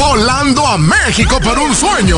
volando a México por un sueño.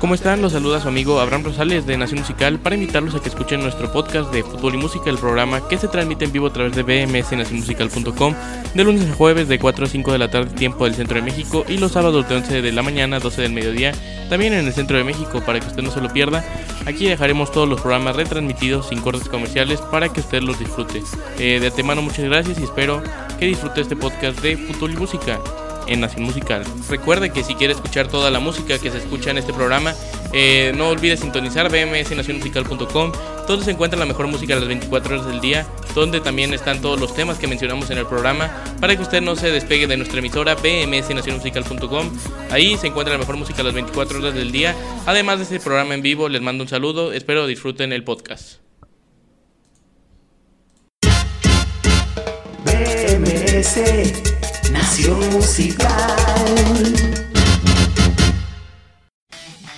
¿Cómo están? Los saluda su amigo Abraham Rosales de Nación Musical para invitarlos a que escuchen nuestro podcast de fútbol y música, el programa que se transmite en vivo a través de bmsnacionmusical.com de lunes a jueves de 4 a 5 de la tarde tiempo del centro de México y los sábados de 11 de la mañana a 12 del mediodía también en el centro de México para que usted no se lo pierda. Aquí dejaremos todos los programas retransmitidos sin cortes comerciales para que usted los disfrute. Eh, de antemano muchas gracias y espero que disfrute este podcast de fútbol y música en Nación Musical. Recuerde que si quiere escuchar toda la música que se escucha en este programa, eh, no olvide sintonizar bmsnacionmusical.com, donde se encuentra la mejor música a las 24 horas del día, donde también están todos los temas que mencionamos en el programa, para que usted no se despegue de nuestra emisora bmsnacionmusical.com. Ahí se encuentra la mejor música a las 24 horas del día. Además de este programa en vivo, les mando un saludo, espero disfruten el podcast. BMS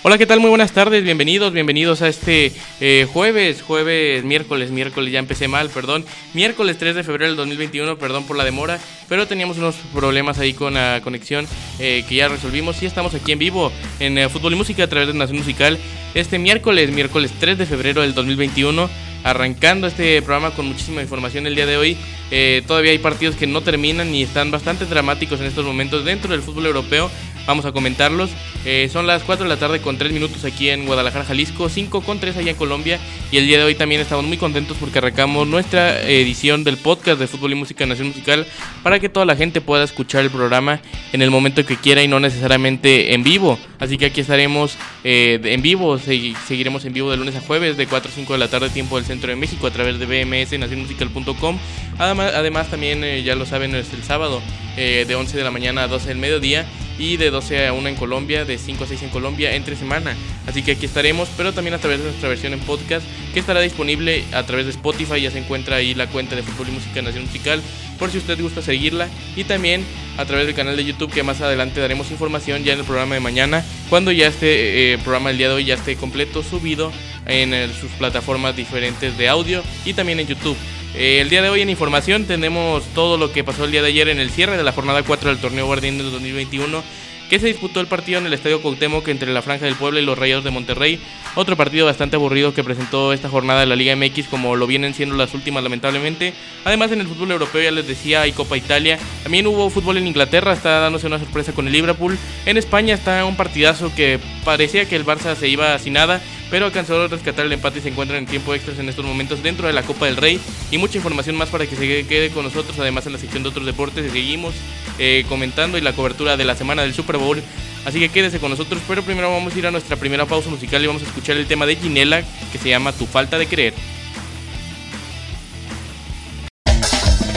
Hola, ¿qué tal? Muy buenas tardes, bienvenidos, bienvenidos a este eh, jueves, jueves, miércoles, miércoles, ya empecé mal, perdón, miércoles 3 de febrero del 2021, perdón por la demora, pero teníamos unos problemas ahí con la conexión eh, que ya resolvimos y estamos aquí en vivo en eh, Fútbol y Música a través de Nación Musical este miércoles, miércoles 3 de febrero del 2021 arrancando este programa con muchísima información el día de hoy. Eh, todavía hay partidos que no terminan y están bastante dramáticos en estos momentos dentro del fútbol europeo. Vamos a comentarlos. Eh, son las 4 de la tarde con 3 minutos aquí en Guadalajara, Jalisco, 5 con 3 allá en Colombia. Y el día de hoy también estamos muy contentos porque arrancamos nuestra edición del podcast de Fútbol y Música Nación Musical para que toda la gente pueda escuchar el programa en el momento que quiera y no necesariamente en vivo. Así que aquí estaremos eh, en vivo, seguiremos en vivo de lunes a jueves de 4 a 5 de la tarde, tiempo del centro de México, a través de BMS nacionmusical.com. Además, además también, eh, ya lo saben, es el sábado de 11 de la mañana a 12 del mediodía y de 12 a 1 en Colombia, de 5 a 6 en Colombia entre semana. Así que aquí estaremos, pero también a través de nuestra versión en podcast que estará disponible a través de Spotify. Ya se encuentra ahí la cuenta de Fútbol y Música Nación Musical por si usted gusta seguirla. Y también a través del canal de YouTube que más adelante daremos información ya en el programa de mañana, cuando ya este programa del día de hoy ya esté completo, subido en sus plataformas diferentes de audio y también en YouTube. Eh, el día de hoy en información tenemos todo lo que pasó el día de ayer en el cierre de la jornada 4 del torneo Guardián del 2021 que se disputó el partido en el Estadio Cuauhtémoc entre la Franja del Pueblo y los Rayados de Monterrey. Otro partido bastante aburrido que presentó esta jornada de la Liga MX como lo vienen siendo las últimas lamentablemente. Además en el fútbol europeo ya les decía hay Copa Italia. También hubo fútbol en Inglaterra, está dándose una sorpresa con el Liverpool. En España está un partidazo que parecía que el Barça se iba sin nada pero alcanzó a rescatar el empate y se encuentran en tiempo extras en estos momentos dentro de la Copa del Rey y mucha información más para que se quede con nosotros, además en la sección de otros deportes seguimos eh, comentando y la cobertura de la semana del Super Bowl, así que quédese con nosotros, pero primero vamos a ir a nuestra primera pausa musical y vamos a escuchar el tema de Ginela que se llama Tu falta de creer.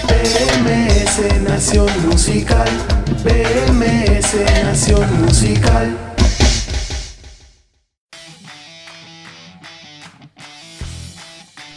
BMS Nación Musical, BMS Nación Musical.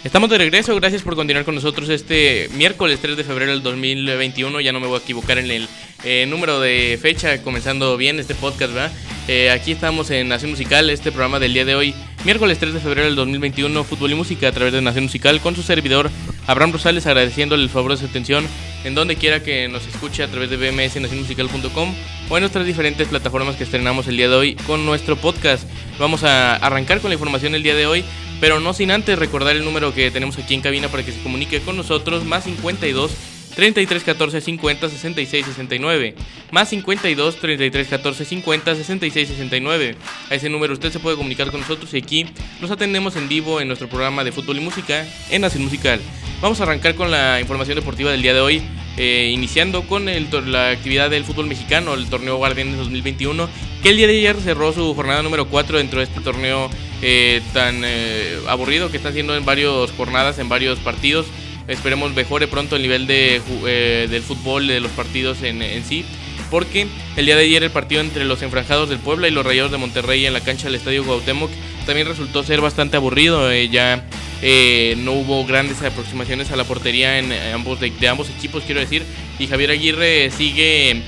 Estamos de regreso, gracias por continuar con nosotros este miércoles 3 de febrero del 2021, ya no me voy a equivocar en el eh, número de fecha, comenzando bien este podcast, ¿verdad? Eh, aquí estamos en Nación Musical, este programa del día de hoy, miércoles 3 de febrero del 2021, fútbol y música a través de Nación Musical, con su servidor Abraham Rosales, agradeciéndole el favor de su atención en donde quiera que nos escuche a través de bmsnacionmusical.com o en nuestras diferentes plataformas que estrenamos el día de hoy con nuestro podcast. Vamos a arrancar con la información el día de hoy pero no sin antes recordar el número que tenemos aquí en cabina para que se comunique con nosotros, más 52 33 14 50 66 69. Más 52 33 14 50 66 69. A ese número usted se puede comunicar con nosotros y aquí nos atendemos en vivo en nuestro programa de fútbol y música en Nación Musical. Vamos a arrancar con la información deportiva del día de hoy. Eh, iniciando con la actividad del fútbol mexicano, el torneo Guardianes 2021, que el día de ayer cerró su jornada número 4 dentro de este torneo eh, tan eh, aburrido que está haciendo en varias jornadas, en varios partidos. Esperemos mejore pronto el nivel de, eh, del fútbol de los partidos en, sí. Porque el día de ayer el partido entre los enfranjados del Puebla y los Rayados de Monterrey en la cancha del Estadio Cuauhtémoc también resultó ser bastante aburrido. ya no hubo grandes aproximaciones a la portería en ambos de, de ambos equipos, quiero decir. Y Javier Aguirre sigue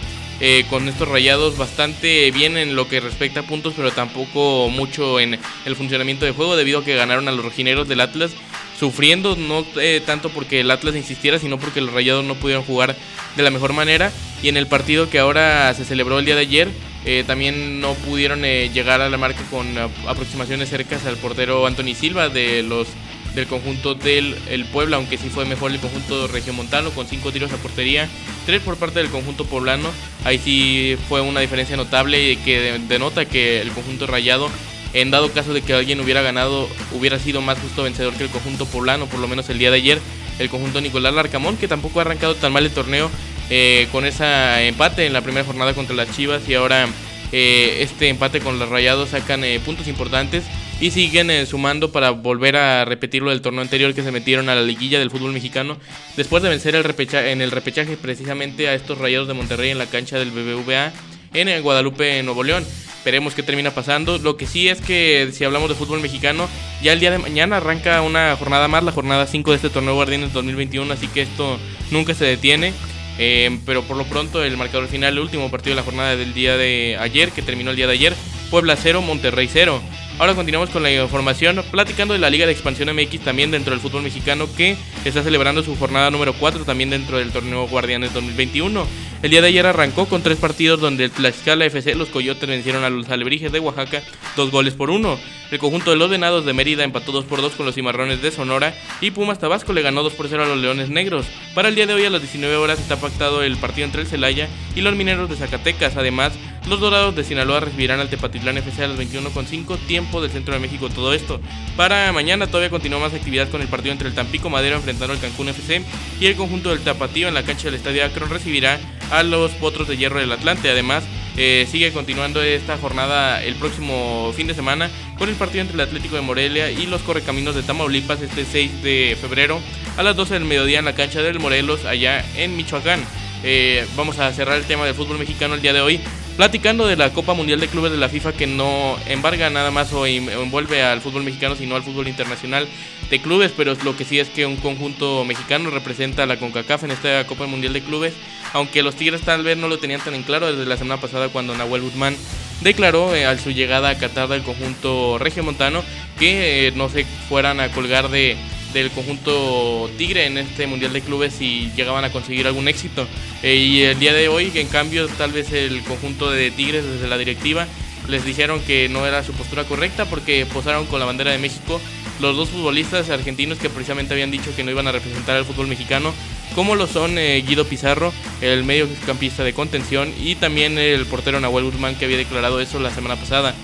eh, con estos rayados bastante bien en lo que respecta a puntos, pero tampoco mucho en el funcionamiento de juego, debido a que ganaron a los rojineros del Atlas, sufriendo no eh, tanto porque el Atlas insistiera, sino porque los rayados no pudieron jugar de la mejor manera. y en el partido que ahora se celebró el día de ayer, eh, también no pudieron eh, llegar a la marca con aproximaciones cercas al portero Anthony Silva de los del conjunto del el Puebla, aunque sí fue mejor el conjunto regiomontano con cinco tiros a portería, tres por parte del conjunto poblano. Ahí sí fue una diferencia notable que denota que el conjunto rayado, en dado caso de que alguien hubiera ganado, hubiera sido más justo vencedor que el conjunto poblano, por lo menos el día de ayer, el conjunto Nicolás Larcamón, que tampoco ha arrancado tan mal el torneo eh, con ese empate en la primera jornada contra las Chivas y ahora eh, este empate con los Rayados sacan eh, puntos importantes y siguen sumando para volver a repetirlo del torneo anterior que se metieron a la liguilla del fútbol mexicano después de vencer en el repechaje precisamente a estos Rayados de Monterrey en la cancha del BBVA en Guadalupe, Nuevo León. Veremos qué termina pasando. Lo que sí es que si hablamos de fútbol mexicano, ya el día de mañana arranca una jornada más, la jornada 5 de este torneo Guardianes 2021, así que esto nunca se detiene. Eh, pero por lo pronto el marcador final, el último partido de la jornada del día de ayer, que terminó el día de ayer, Puebla 0, Monterrey 0. Ahora continuamos con la información, platicando de la Liga de Expansión MX también dentro del fútbol mexicano que está celebrando su jornada número 4 también dentro del torneo Guardianes 2021. El día de ayer arrancó con tres partidos donde el Tlaxcala FC, los Coyotes vencieron a los Alebrijes de Oaxaca dos goles por uno. El conjunto de los Venados de Mérida empató 2 por 2 con los Cimarrones de Sonora y Pumas Tabasco le ganó 2 por 0 a los Leones Negros. Para el día de hoy a las 19 horas está pactado el partido entre el Celaya y los Mineros de Zacatecas. Además, los Dorados de Sinaloa recibirán al Tepatitlán FC a las 21.5 tiempo del centro de México. Todo esto. Para mañana todavía continúa más actividad con el partido entre el Tampico Madero enfrentando al Cancún FC y el conjunto del Tapatío en la cancha del Estadio Akron recibirá a los Potros de Hierro del Atlante. Además, eh, sigue continuando esta jornada el próximo fin de semana con el partido entre el Atlético de Morelia y los Correcaminos de Tamaulipas este 6 de febrero a las 12 del mediodía en la cancha del Morelos allá en Michoacán. Eh, vamos a cerrar el tema del fútbol mexicano el día de hoy platicando de la Copa Mundial de Clubes de la FIFA que no embarga nada más o envuelve al fútbol mexicano sino al fútbol internacional de clubes, pero lo que sí es que un conjunto mexicano representa a la CONCACAF en esta Copa Mundial de Clubes, aunque los Tigres tal vez no lo tenían tan en claro desde la semana pasada cuando Nahuel Guzmán declaró eh, a su llegada a Qatar del conjunto regiomontano que eh, no se fueran a colgar de del conjunto Tigre en este Mundial de Clubes si llegaban a conseguir algún éxito. Eh, y el día de hoy, en cambio, tal vez el conjunto de Tigres desde la directiva les dijeron que no era su postura correcta porque posaron con la bandera de México los dos futbolistas argentinos que precisamente habían dicho que no iban a representar al fútbol mexicano, como lo son eh, Guido Pizarro, el mediocampista de contención, y también el portero Nahuel Guzmán que había declarado eso la semana pasada.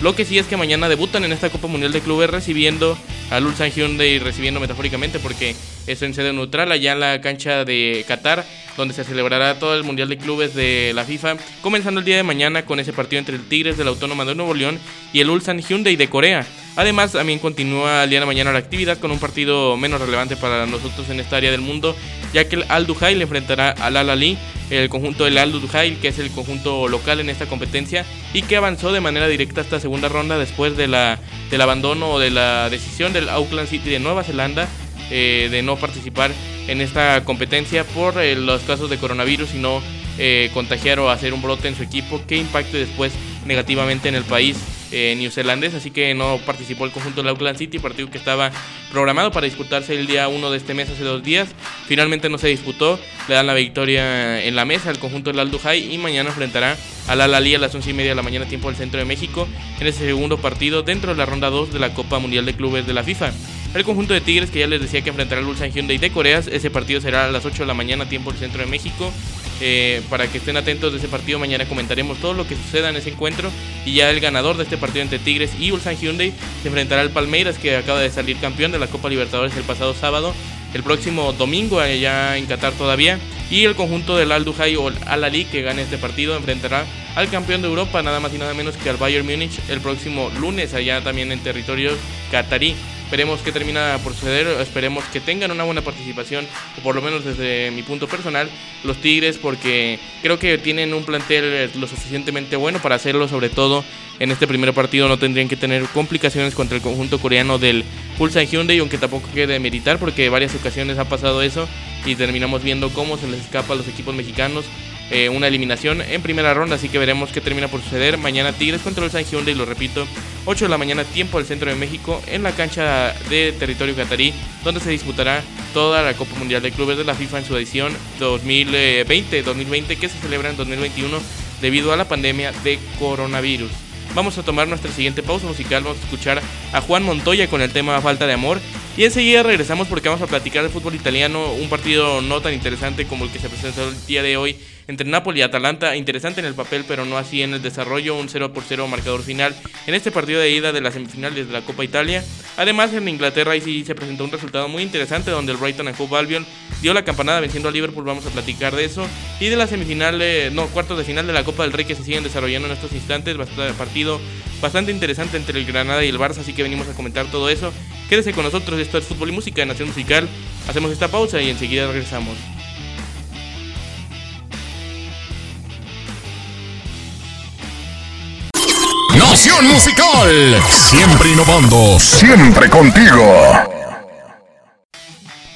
Lo que sí es que mañana debutan en esta Copa Mundial de Clubes recibiendo al Ulsan Hyundai, recibiendo metafóricamente porque es en sede neutral allá en la cancha de Qatar, donde se celebrará todo el Mundial de Clubes de la FIFA, comenzando el día de mañana con ese partido entre el Tigres de la Autónoma de Nuevo León y el Ulsan Hyundai de Corea. Además, también continúa el día de mañana la actividad con un partido menos relevante para nosotros en esta área del mundo, ya que el Al Duhai le enfrentará al Al Ali, el conjunto del Al Duhai, que es el conjunto local en esta competencia y que avanzó de manera directa hasta segunda ronda después de la, del abandono o de la decisión del Auckland City de Nueva Zelanda eh, de no participar en esta competencia por eh, los casos de coronavirus y no eh, contagiar o hacer un brote en su equipo que impacte después negativamente en el país eh, neozelandés, así que no participó el conjunto de Auckland City, partido que estaba programado para disputarse el día 1 de este mes hace dos días. Finalmente no se disputó, le dan la victoria en la mesa al conjunto del Aldo High y mañana enfrentará al Al-Ali a las 11 y media de la mañana tiempo del centro de México en ese segundo partido dentro de la ronda 2 de la Copa Mundial de Clubes de la FIFA. El conjunto de Tigres que ya les decía que enfrentará al Ulsan Hyundai de Corea, ese partido será a las 8 de la mañana tiempo del centro de México. Eh, para que estén atentos de ese partido. Mañana comentaremos todo lo que suceda en ese encuentro. Y ya el ganador de este partido entre Tigres y Ulsan Hyundai se enfrentará al Palmeiras, que acaba de salir campeón de la Copa Libertadores el pasado sábado. El próximo domingo, allá en Qatar todavía. Y el conjunto del Al Duhai Al Ali, que gane este partido, enfrentará al campeón de Europa, nada más y nada menos que al Bayern Múnich, el próximo lunes, allá también en territorio qatarí. Esperemos que termina por suceder, esperemos que tengan una buena participación, o por lo menos desde mi punto personal, los Tigres, porque creo que tienen un plantel lo suficientemente bueno para hacerlo, sobre todo en este primer partido. No tendrían que tener complicaciones contra el conjunto coreano del Ulsan Hyundai, aunque tampoco quede meditar, porque varias ocasiones ha pasado eso y terminamos viendo cómo se les escapa a los equipos mexicanos eh, una eliminación en primera ronda, así que veremos qué termina por suceder. Mañana Tigres contra el San Hyundai, lo repito, 8 de la mañana, tiempo del centro de México, en la cancha de territorio catarí, donde se disputará toda la Copa Mundial de Clubes de la FIFA en su edición 2020-2020 que se celebra en 2021 debido a la pandemia de coronavirus. Vamos a tomar nuestra siguiente pausa musical, vamos a escuchar a Juan Montoya con el tema Falta de Amor y enseguida regresamos porque vamos a platicar del fútbol italiano, un partido no tan interesante como el que se presentó el día de hoy entre Napoli y Atalanta, interesante en el papel, pero no así en el desarrollo, un 0 por 0 marcador final en este partido de ida de las semifinales de la Copa Italia. Además, en Inglaterra ahí sí se presentó un resultado muy interesante donde el Brighton and Hove Albion dio la campanada venciendo a Liverpool, vamos a platicar de eso. Y de la semifinal, no, cuartos de final de la Copa del Rey que se siguen desarrollando en estos instantes, partido bastante interesante entre el Granada y el Barça, así que venimos a comentar todo eso. Quédese con nosotros, esto es Fútbol y Música de Nación Musical. Hacemos esta pausa y enseguida regresamos. Nación Musical, siempre innovando, siempre contigo.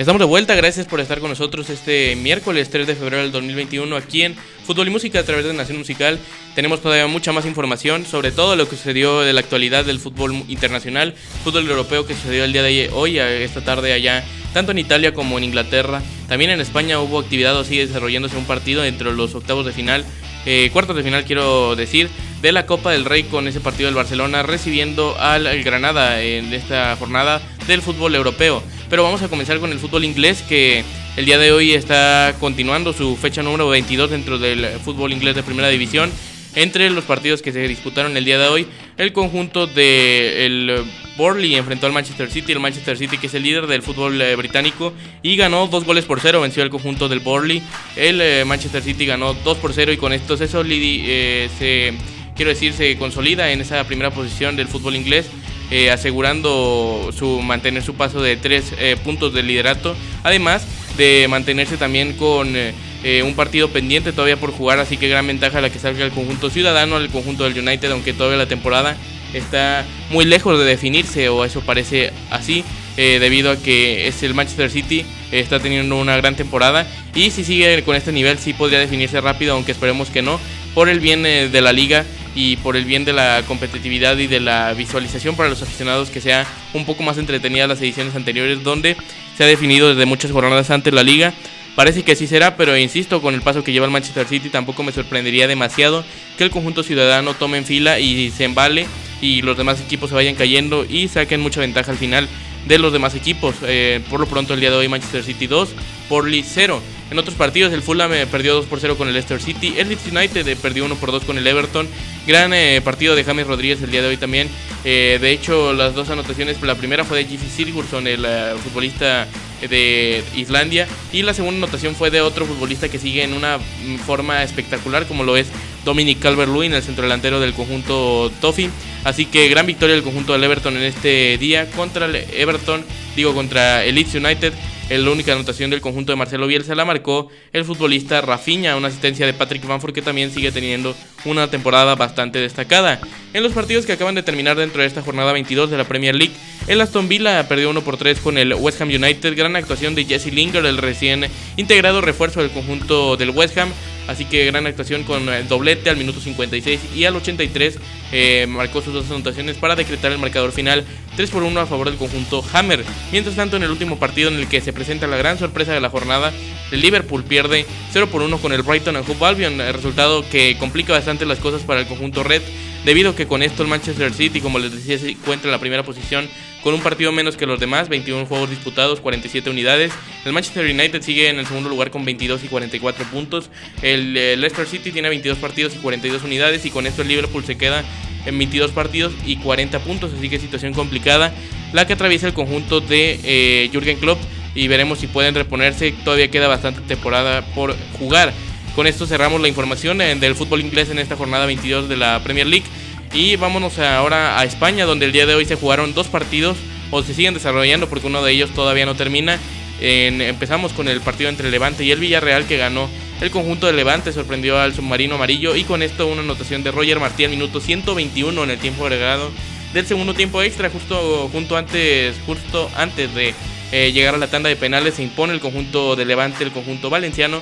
Estamos de vuelta, gracias por estar con nosotros este miércoles 3 de febrero del 2021 aquí en Fútbol y Música a través de Nación Musical. Tenemos todavía mucha más información sobre todo lo que sucedió de la actualidad del fútbol internacional, fútbol europeo que sucedió el día de hoy, esta tarde allá, tanto en Italia como en Inglaterra. También en España hubo actividad o sigue desarrollándose un partido entre los octavos de final, eh, cuartos de final quiero decir, de la Copa del Rey con ese partido del Barcelona recibiendo al Granada en esta jornada del fútbol europeo. Pero vamos a comenzar con el fútbol inglés que el día de hoy está continuando su fecha número 22 dentro del fútbol inglés de primera división. Entre los partidos que se disputaron el día de hoy, el conjunto de Borley enfrentó al Manchester City, el Manchester City que es el líder del fútbol eh, británico y ganó dos goles por cero, venció al conjunto del Borley. El eh, Manchester City ganó 2 por 0 y con esto se, eh, se, quiero decir, se consolida en esa primera posición del fútbol inglés eh, asegurando su mantener su paso de tres eh, puntos de liderato, además de mantenerse también con eh, un partido pendiente todavía por jugar, así que gran ventaja la que salga el conjunto ciudadano al conjunto del United, aunque todavía la temporada está muy lejos de definirse, o eso parece así, debido a que es el Manchester City, está teniendo una gran temporada, y si sigue con este nivel sí podría definirse rápido, aunque esperemos que no, por el bien de la liga y por el bien de la competitividad y de la visualización para los aficionados que sea un poco más entretenida las ediciones anteriores donde se ha definido desde muchas jornadas antes la liga. Parece que así será, pero insisto, con el paso que lleva el Manchester City tampoco me sorprendería demasiado que el conjunto ciudadano tome en fila y se embale y los demás equipos se vayan cayendo y saquen mucha ventaja al final de los demás equipos. Eh, por lo pronto el día de hoy Manchester City 2, Portland 0. En otros partidos el Fulham eh, perdió 2 por 0 con el Leicester City, el Leeds United eh, perdió 1 por 2 con el Everton. Gran partido de James Rodríguez el día de hoy también. de hecho las dos anotaciones, la primera fue de Giffy Sigurdsson, el futbolista de Islandia, y la segunda anotación fue de otro futbolista que sigue en una mm, forma espectacular como lo es Dominic Calvert-Lewin, el centrodelantero del conjunto Toffee. Así que gran victoria del conjunto del Everton en este día contra el Everton, digo contra el Leeds United. La única anotación del conjunto de Marcelo Bielsa la marcó el futbolista Rafinha, una asistencia de Patrick Bamford que también sigue teniendo una temporada bastante destacada. En los partidos que acaban de terminar dentro de esta jornada 22 de la Premier League, el Aston Villa perdió 1 por 3 con el West Ham United. Gran actuación de Jesse Lingard, el recién integrado refuerzo del conjunto del West Ham. Así que gran actuación con el doblete al minuto 56 y al 83 eh, marcó sus dos anotaciones para decretar el marcador final 3 por 1 a favor del conjunto Hammer. Mientras tanto, en el último partido en el que se presenta la gran sorpresa de la jornada, el Liverpool pierde 0 por 1 con el Brighton and Hove Albion, el resultado que complica bastante las cosas para el conjunto Red, debido a que con esto el Manchester City, como les decía, se encuentra en la primera posición con un partido menos que los demás, 21 juegos disputados, 47 unidades. El Manchester United sigue en el segundo lugar con 22 y 44 puntos. El eh, Leicester City tiene 22 partidos y 42 unidades y con esto el Liverpool se queda en 22 partidos y 40 puntos, así que situación complicada la que atraviesa el conjunto de eh, Jürgen Klopp y veremos si pueden reponerse, todavía queda bastante temporada por jugar. Con esto cerramos la información eh, del fútbol inglés en esta jornada 22 de la Premier League. Y vámonos ahora a España, donde el día de hoy se jugaron dos partidos, o se siguen desarrollando porque uno de ellos todavía no termina. empezamos con el partido entre Levante y el Villarreal que ganó el conjunto de Levante, sorprendió al submarino amarillo y con esto una anotación de Roger Martí al minuto 121 en el tiempo agregado del segundo tiempo extra, justo, junto antes, justo antes de eh, llegar a la tanda de penales. Se impone el conjunto de Levante, el conjunto valenciano,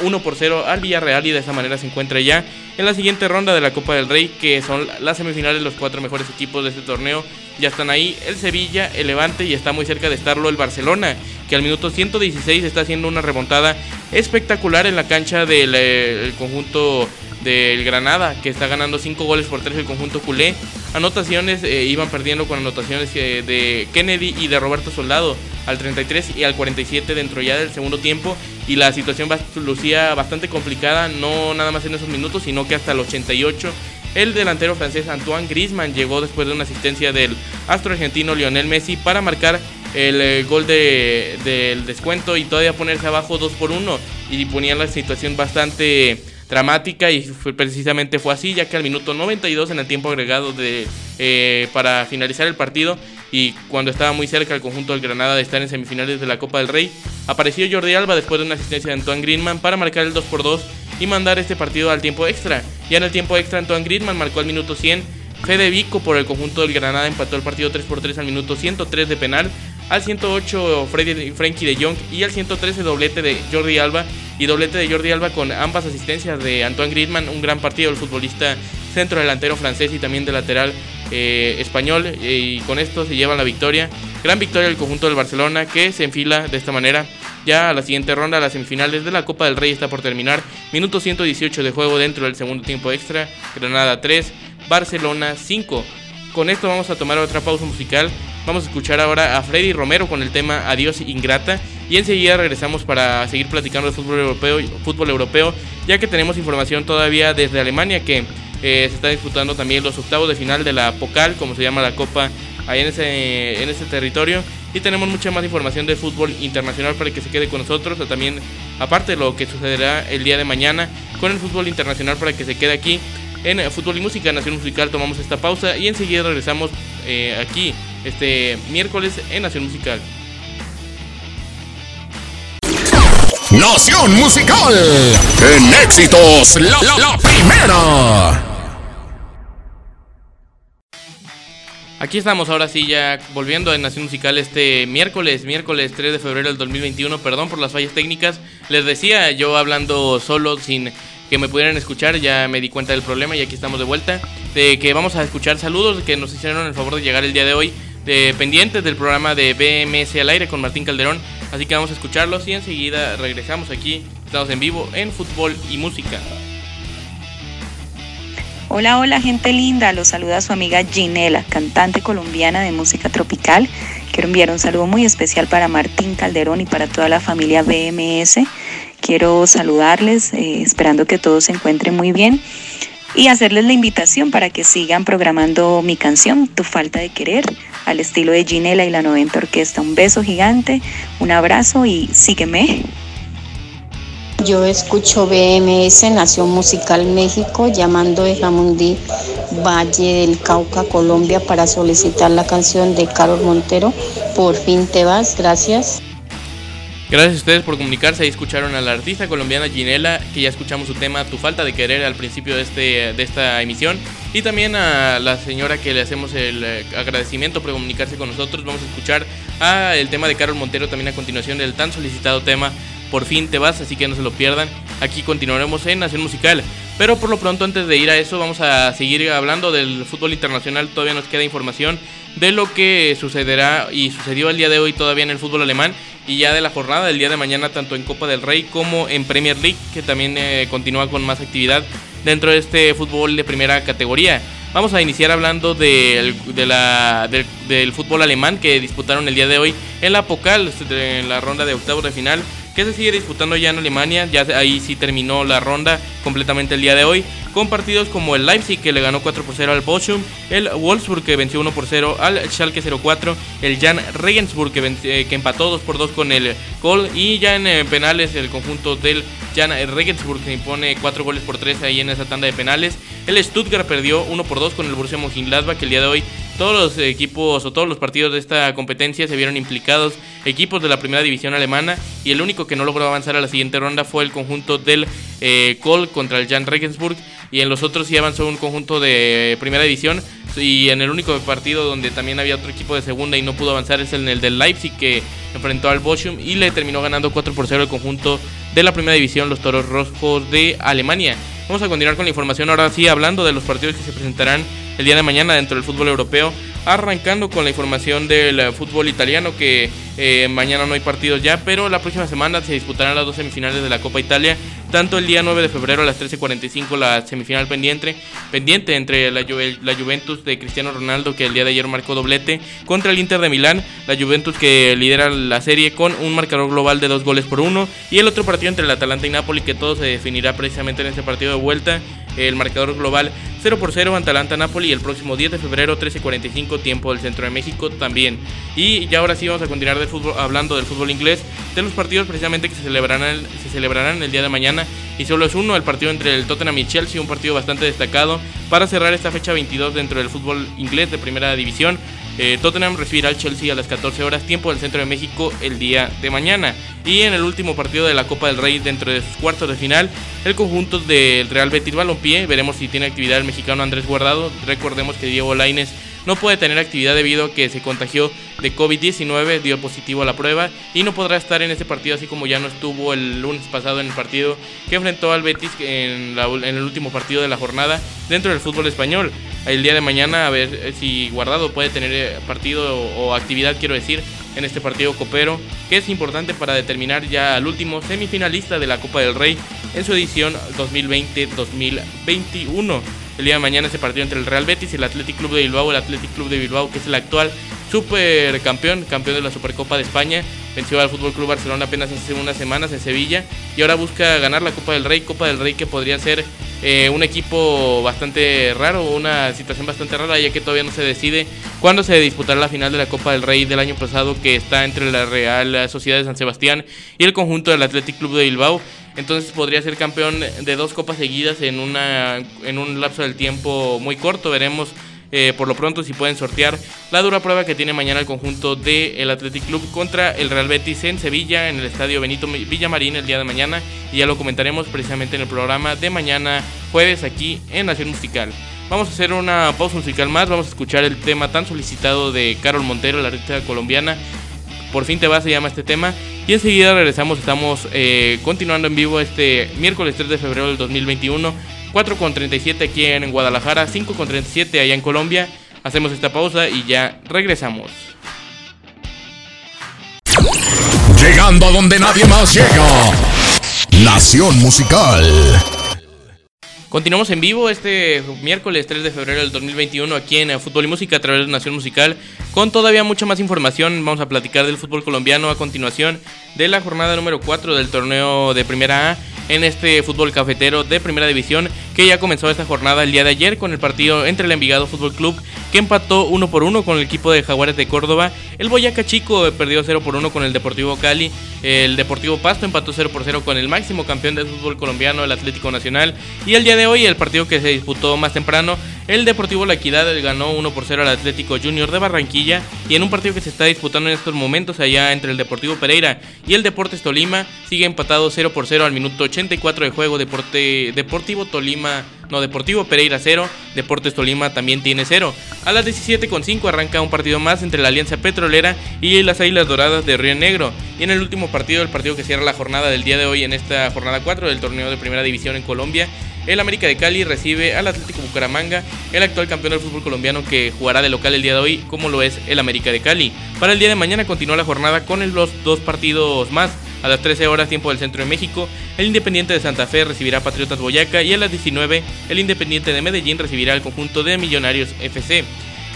1 por 0 al Villarreal y de esa manera se encuentra ya en la siguiente ronda de la Copa del Rey, que son las semifinales, los cuatro mejores equipos de este torneo. Ya están ahí el Sevilla, el Levante y está muy cerca de estarlo el Barcelona, que al minuto 116 está haciendo una remontada espectacular en la cancha del eh, conjunto del Granada, que está ganando 5 goles por 3 el conjunto culé. Anotaciones eh, iban perdiendo con anotaciones eh, de Kennedy y de Roberto Soldado al 33 y al 47 dentro ya del segundo tiempo. Y la situación lucía bastante complicada, no nada más en esos minutos, sino que hasta el 88 el delantero francés Antoine Griezmann llegó después de una asistencia del astro argentino Lionel Messi para marcar el eh, gol del descuento y todavía ponerse abajo 2 por 1 y ponía la situación bastante dramática y precisamente fue así, ya que al minuto 92 en el tiempo agregado de, eh, para finalizar el partido y cuando estaba muy cerca el conjunto del Granada de estar en semifinales de la Copa del Rey, apareció Jordi Alba después de una asistencia de Antoine Griezmann para marcar el 2 por 2 y mandar este partido al tiempo extra. Ya en el tiempo extra Antoine Griezmann marcó al minuto 100, Fede Vico por el conjunto del Granada empató el partido 3 por 3 al minuto 103 de penal al 108 Freddy, Frankie de Jong y al 113 doblete de Jordi Alba y doblete de Jordi Alba con ambas asistencias de Antoine Griezmann, un gran partido del futbolista centro delantero francés y también de lateral eh, español y con esto se lleva la victoria. Gran victoria del conjunto del Barcelona que se enfila de esta manera ya a la siguiente ronda, las semifinales de la Copa del Rey está por terminar. Minuto 118 de juego dentro del segundo tiempo extra. Granada 3, Barcelona 5. Con esto vamos a tomar otra pausa musical Vamos a escuchar ahora a Freddy Romero con el tema Adiós Ingrata y enseguida regresamos para seguir platicando de fútbol europeo, fútbol europeo ya que tenemos información todavía desde Alemania que eh, se está disputando también los octavos de final de la Pocal, como se llama la Copa ahí en ese, en ese territorio. Y tenemos mucha más información de fútbol internacional para que se quede con nosotros. también, aparte de lo que sucederá el día de mañana con el fútbol internacional para que se quede aquí en Fútbol y Música Nación Musical. Tomamos esta pausa y enseguida regresamos eh, aquí este miércoles en Nación Musical. Nación Musical en éxitos, la, primera. Aquí estamos ahora sí ya volviendo a Nación Musical este miércoles, miércoles 3 de febrero del 2021, perdón por las fallas técnicas. Les decía yo hablando solo sin que me pudieran escuchar, ya me di cuenta del problema y aquí estamos de vuelta. De que vamos a escuchar saludos que nos hicieron el favor de llegar el día de hoy pendientes del programa de BMS al aire con Martín Calderón. Así que vamos a escucharlos y enseguida regresamos aquí. Estamos en vivo en fútbol y música. Hola, hola gente linda, los saluda su amiga Ginela, cantante colombiana de música tropical. Quiero enviar un saludo muy especial para Martín Calderón y para toda la familia BMS. Quiero saludarles, eh, esperando que todos se encuentren muy bien y hacerles la invitación para que sigan programando mi canción, Tu falta de querer, al estilo de Ginela y la 90 Orquesta. Un beso gigante, un abrazo y sígueme. Yo escucho BMS, Nación Musical México, llamando de Jamundí, Valle del Cauca, Colombia, para solicitar la canción de Carlos Montero. Por fin te vas, gracias. Gracias a ustedes por comunicarse. Ahí escucharon a la artista colombiana Ginela, que ya escuchamos su tema Tu falta de querer al principio de, este, de esta emisión. Y también a la señora que le hacemos el eh, agradecimiento por comunicarse con nosotros. Vamos a escuchar a el tema de Carol Montero también a continuación del tan solicitado tema Por fin te vas, así que no se lo pierdan. Aquí continuaremos en Nación Musical. Pero por lo pronto, antes de ir a eso, vamos a seguir hablando del fútbol internacional. Todavía nos queda información de lo que sucederá y sucedió el día de hoy todavía en el fútbol alemán y ya de la jornada del día de mañana tanto en Copa del Rey como en Premier League que también eh, continúa con más actividad dentro de este fútbol de primera categoría. Vamos a iniciar hablando del, de del, fútbol alemán que disputaron el día de hoy en la Pokal, en la ronda de octavos de final que se sigue disputando ya en Alemania. Ya ahí sí terminó la ronda completamente el día de hoy. Con partidos como el Leipzig que le ganó 4 por 0 al Bochum, el Wolfsburg que venció 1 por 0 al Schalke 04, el Jan Regensburg que, eh, que empató 2 por 2 con el Kohl y ya en eh, penales el conjunto del Jan Regensburg que impone 4 goles por 3 ahí en esa tanda de penales. El Stuttgart perdió 1 por 2 con el Borussia Mönchengladbach que el día de hoy todos los equipos o todos los partidos de esta competencia se vieron implicados equipos de la primera división alemana y el único que no logró avanzar a la siguiente ronda fue el conjunto del eh, Kohl contra el Jan Regensburg y en los otros sí avanzó un conjunto de primera división y en el único partido donde también había otro equipo de segunda y no pudo avanzar es en el del Leipzig que enfrentó al Bochum y le terminó ganando 4 por 0 el conjunto de la primera división, los Toros Rojos de Alemania. Vamos a continuar con la información ahora sí hablando de los partidos que se presentarán el día de mañana dentro del fútbol europeo arrancando con la información del eh, fútbol italiano que eh, mañana no hay partidos ya, pero la próxima semana se disputarán las dos semifinales de la Copa Italia, tanto el día 9 de febrero a las 13.45 la semifinal pendiente, pendiente entre la, la, Juventus de Cristiano Ronaldo que el día de ayer marcó doblete contra el Inter de Milán, la Juventus que lidera la serie con un marcador global de dos goles por uno y el otro partido entre el Atalanta y Napoli que todo se definirá precisamente en ese partido de vuelta el marcador global 0 por 0 Atalanta Napoli el próximo 10 de febrero 13.45 tiempo del centro de México también. Y ya ahora sí vamos a continuar del fútbol, hablando del fútbol inglés, de los partidos precisamente que se celebrarán, se celebrarán el día de mañana. Y solo es uno, el partido entre el Tottenham y Chelsea, un partido bastante destacado para cerrar esta fecha 22 dentro del fútbol inglés de primera división. Eh, Tottenham recibirá al Chelsea a las 14 horas, tiempo del centro de México, el día de mañana. Y en el último partido de la Copa del Rey, dentro de sus cuartos de final, el conjunto del Real Betis Balompié. Veremos si tiene actividad el mexicano Andrés Guardado. Recordemos que Diego Laines no puede tener actividad debido a que se contagió de COVID-19, dio positivo a la prueba y no podrá estar en este partido así como ya no estuvo el lunes pasado en el partido que enfrentó al Betis en, en el último partido de la jornada dentro del fútbol español. El día de mañana a ver si Guardado puede tener eh, partido o, actividad, quiero decir, en este partido copero, que es importante para determinar ya al último semifinalista de la Copa del Rey en su edición 2020-2021. El día de mañana ese partido entre el Real Betis y el Athletic Club de Bilbao, el Athletic Club de Bilbao que es el actual supercampeón, campeón de la Supercopa de España, venció al Fútbol Club Barcelona apenas hace unas semanas en Sevilla y ahora busca ganar la Copa del Rey, Copa del Rey que podría ser eh, un equipo bastante raro, una situación bastante rara ya que todavía no se decide cuándo se disputará la final de la Copa del Rey del año pasado que está entre la Real Sociedad de San Sebastián y el conjunto del Athletic Club de Bilbao. Entonces podría ser campeón de dos copas seguidas en, una, en un lapso del tiempo muy corto. Veremos eh, por lo pronto si pueden sortear la dura prueba que tiene mañana el conjunto del Athletic Club contra el Real Betis en Sevilla, en el estadio Benito Villamarín el día de mañana. Y ya lo comentaremos precisamente en el programa de mañana jueves aquí en Nación Musical. Vamos a hacer una pausa musical más, vamos a escuchar el tema tan solicitado de Carol Montero, la artista colombiana. Por fin te vas, se llama este tema. Y enseguida regresamos, estamos eh, continuando en vivo este miércoles 3 de febrero del 2021. 4.37 aquí en Guadalajara, 5.37 allá en Colombia. Hacemos esta pausa y ya regresamos. Llegando a donde nadie más llega. Nación Musical. Continuamos en vivo este miércoles 3 de febrero del 2021 aquí en Fútbol y Música a través de Nación Musical con todavía mucha más información. Vamos a platicar del fútbol colombiano a continuación de la jornada número 4 del torneo de Primera A en este fútbol cafetero de Primera División que ya comenzó esta jornada el día de ayer con el partido entre el Envigado Fútbol Club que empató 1 por 1 con el equipo de Jaguares de Córdoba. El Boyacá Chico perdió 0 por 1 con el Deportivo Cali. El Deportivo Pasto empató 0 por 0 con el máximo campeón del fútbol colombiano, el Atlético Nacional. Y el día de hoy, el partido que se disputó más temprano, el Deportivo La Equidad ganó 1 por 0 al Atlético Junior de Barranquilla. Y en un partido que se está disputando en estos momentos allá entre el Deportivo Pereira y el Deportes Tolima, sigue empatado 0 por 0 al minuto 84 de juego. Deporte, Deportivo Tolima no, Deportivo Pereira 0, Deportes Tolima también tiene 0. A las 17.5 arranca un partido más entre la Alianza Petrolera y las Águilas Doradas de Río Negro. Y en el último partido, el partido que cierra la jornada del día de hoy en esta jornada 4 del torneo de Primera División en Colombia, el América de Cali recibe al Atlético Bucaramanga, el actual campeón del fútbol colombiano que jugará de local el día de hoy, como lo es el América de Cali. Para el día de mañana continúa la jornada con los dos partidos más. A las 13 horas tiempo del centro de México, el Independiente de Santa Fe recibirá a Patriotas Boyaca y a las 19 el Independiente de Medellín recibirá al conjunto de Millonarios FC.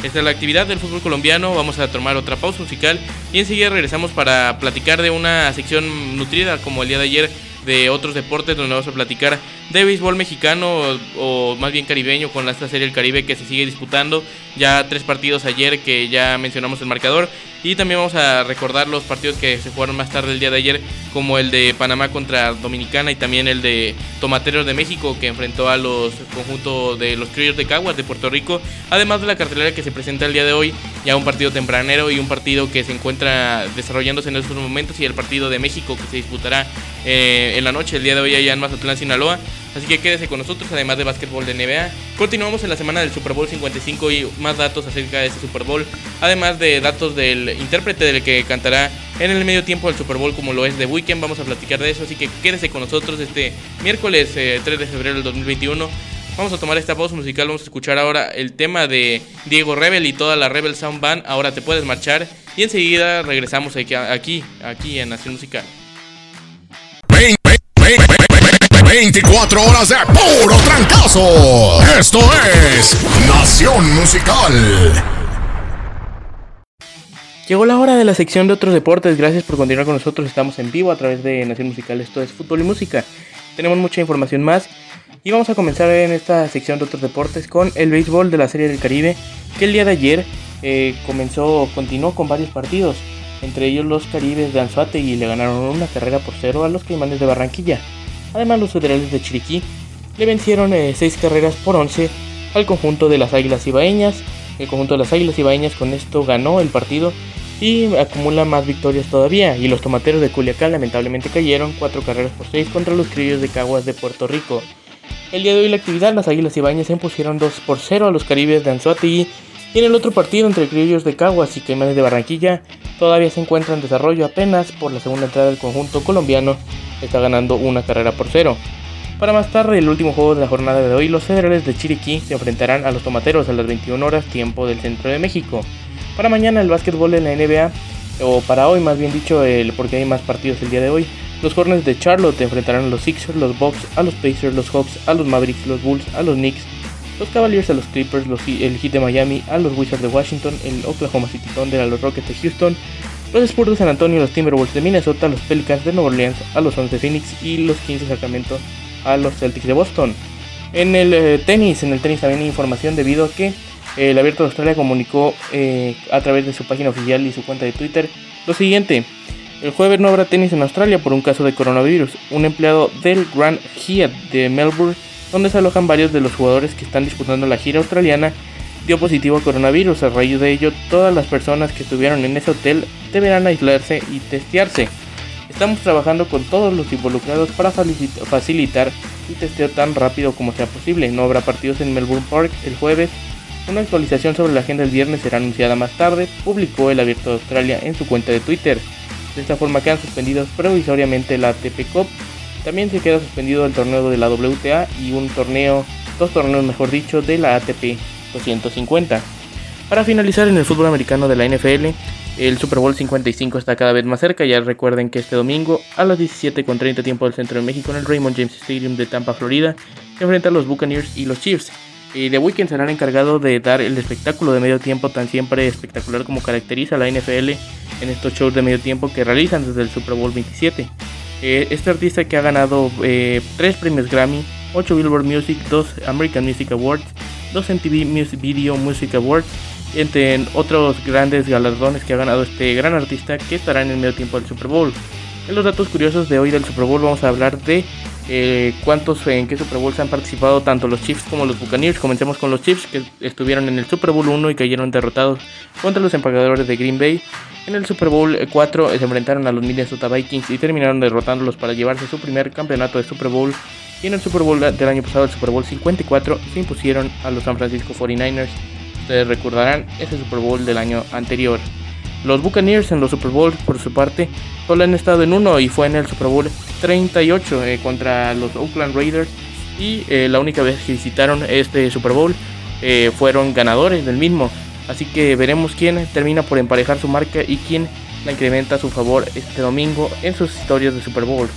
Esta es la actividad del fútbol colombiano, vamos a tomar otra pausa musical y enseguida regresamos para platicar de una sección nutrida como el día de ayer de otros deportes donde vamos a platicar de béisbol mexicano o, más bien caribeño con esta serie del Caribe que se sigue disputando. Ya tres partidos ayer que ya mencionamos el marcador. Y también vamos a recordar los partidos que se jugaron más tarde el día de ayer, como el de Panamá contra Dominicana y también el de Tomateros de México, que enfrentó a los conjuntos de los Criollos de Caguas de Puerto Rico. Además de la cartelera que se presenta el día de hoy, ya un partido tempranero y un partido que se encuentra desarrollándose en estos momentos, y el partido de México que se disputará eh, en la noche, el día de hoy, allá en Mazatlán, Sinaloa. Así que quédese con nosotros, además de básquetbol de NBA. Continuamos en la semana del Super Bowl 55 y más datos acerca de ese Super Bowl. Además de datos del intérprete del que cantará en el medio tiempo del Super Bowl como lo es The Weekend. Vamos a platicar de eso, así que quédese con nosotros este miércoles 3 eh, de febrero del 2021. Vamos a tomar esta pausa musical, vamos a escuchar ahora el tema de Diego Rebel y toda la Rebel Sound Band. Ahora te puedes marchar y enseguida regresamos aquí, aquí, aquí en Nación Musical. 24 horas de puro trancazo. Esto es Nación Musical. Llegó la hora de la sección de otros deportes. Gracias por continuar con nosotros. Estamos en vivo a través de Nación Musical. Esto es fútbol y música. Tenemos mucha información más. Y vamos a comenzar en esta sección de otros deportes con el béisbol de la Serie del Caribe. Que el día de ayer eh, comenzó, continuó con varios partidos. Entre ellos los Caribes de Anzuategui le ganaron una carrera por cero a los Caimanes de Barranquilla. Además, los federales de Chiriquí le vencieron 6 eh, carreras por 11 al conjunto de las Águilas Ibaeñas. El conjunto de las Águilas Ibaeñas con esto ganó el partido y acumula más victorias todavía. Y los tomateros de Culiacán lamentablemente cayeron 4 carreras por 6 contra los criollos de Caguas de Puerto Rico. El día de hoy la actividad, las Águilas Ibaeñas se impusieron 2 por 0 a los Caribes de Anzuategui y en el otro partido entre criollos de Caguas y Caimanes de Barranquilla todavía se encuentra en desarrollo apenas por la segunda entrada del conjunto colombiano está ganando una carrera por cero. Para más tarde, el último juego de la jornada de hoy, los federales de Chiriquí se enfrentarán a los tomateros a las 21 horas tiempo del centro de México. Para mañana el básquetbol en la NBA, o para hoy más bien dicho, el, porque hay más partidos el día de hoy, los Hornets de Charlotte enfrentarán a los Sixers, los Bucks, a los Pacers, los Hawks, a los Mavericks, los Bulls, a los Knicks, los Cavaliers a los Clippers, los, el Heat de Miami, a los Wizards de Washington, el Oklahoma City Thunder a los Rockets de Houston, los Spurs de San Antonio, los Timberwolves de Minnesota, los Pelicans de Nueva Orleans, a los 11 de Phoenix y los 15 de Sacramento a los Celtics de Boston. En el eh, tenis, en el tenis también hay información debido a que el Abierto de Australia comunicó eh, a través de su página oficial y su cuenta de Twitter lo siguiente. El jueves no habrá tenis en Australia por un caso de coronavirus. Un empleado del Grand Hyatt de Melbourne, donde se alojan varios de los jugadores que están disputando la gira australiana, dio positivo a coronavirus. A raíz de ello, todas las personas que estuvieron en ese hotel deberán aislarse y testearse. Estamos trabajando con todos los involucrados para facilitar el testeo tan rápido como sea posible. No habrá partidos en Melbourne Park el jueves. Una actualización sobre la agenda del viernes será anunciada más tarde, publicó el Abierto de Australia en su cuenta de Twitter. De esta forma quedan suspendidos provisoriamente la ATP Cup. También se queda suspendido el torneo de la WTA y un torneo, dos torneos mejor dicho, de la ATP 250. Para finalizar en el fútbol americano de la NFL, el Super Bowl 55 está cada vez más cerca. Ya recuerden que este domingo a las 17.30 tiempo del centro de México en el Raymond James Stadium de Tampa, Florida, se enfrentan los Buccaneers y los Chiefs. Y The Weeknd será el encargado de dar el espectáculo de medio tiempo tan siempre espectacular como caracteriza la NFL en estos shows de medio tiempo que realizan desde el Super Bowl 27. Eh, este artista que ha ganado 3 eh, premios Grammy, 8 Billboard Music, 2 American Music Awards, dos MTV Music Video Music Awards, entre otros grandes galardones que ha ganado este gran artista que estará en el medio tiempo del Super Bowl. En los datos curiosos de hoy del Super Bowl vamos a hablar de eh, cuántos en qué Super Bowl han participado tanto los Chiefs como los Buccaneers. Comencemos con los Chiefs que estuvieron en el Super Bowl 1 y cayeron derrotados contra los empagadores de Green Bay. En el Super Bowl 4 se enfrentaron a los Minnesota Vikings y terminaron derrotándolos para llevarse su primer campeonato de Super Bowl y en el Super Bowl del año pasado, el Super Bowl 54, se impusieron a los San Francisco 49ers. Ustedes recordarán ese Super Bowl del año anterior. Los Buccaneers en los Super Bowls, por su parte, solo han estado en uno y fue en el Super Bowl 38 eh, contra los Oakland Raiders. Y eh, la única vez que visitaron este Super Bowl eh, fueron ganadores del mismo. Así que veremos quién termina por emparejar su marca y quién la incrementa a su favor este domingo en sus historias de Super Bowl.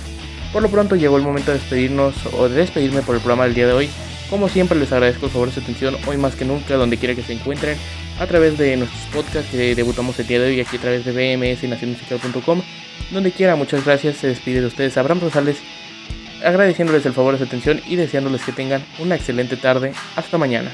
Por lo pronto llegó el momento de despedirnos o de despedirme por el programa del día de hoy. Como siempre les agradezco de su atención hoy más que nunca donde quiera que se encuentren a través de nuestros podcasts que debutamos el día de hoy aquí a través de BMS y nacionmusical.com donde quiera muchas gracias se despide de ustedes Abraham Rosales agradeciéndoles el favor de su atención y deseándoles que tengan una excelente tarde. Hasta mañana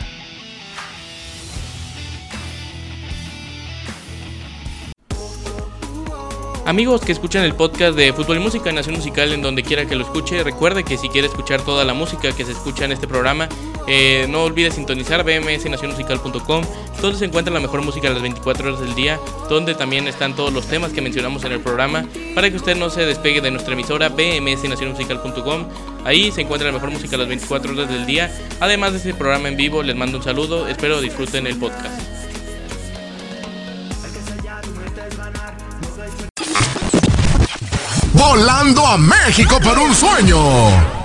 Amigos que escuchan el podcast de Fútbol y Música, Nación Musical, en donde quiera que lo escuche, recuerde que si quiere escuchar toda la música que se escucha en este programa, eh, no olvide sintonizar bmsnacionmusical.com, donde se encuentra la mejor música a las 24 horas del día, donde también están todos los temas que mencionamos en el programa, para que usted no se despegue de nuestra emisora bmsnacionmusical.com. Ahí se encuentra la mejor música a las 24 horas del día. Además de este programa en vivo, les mando un saludo, espero disfruten el podcast. Volando a México por un sueño.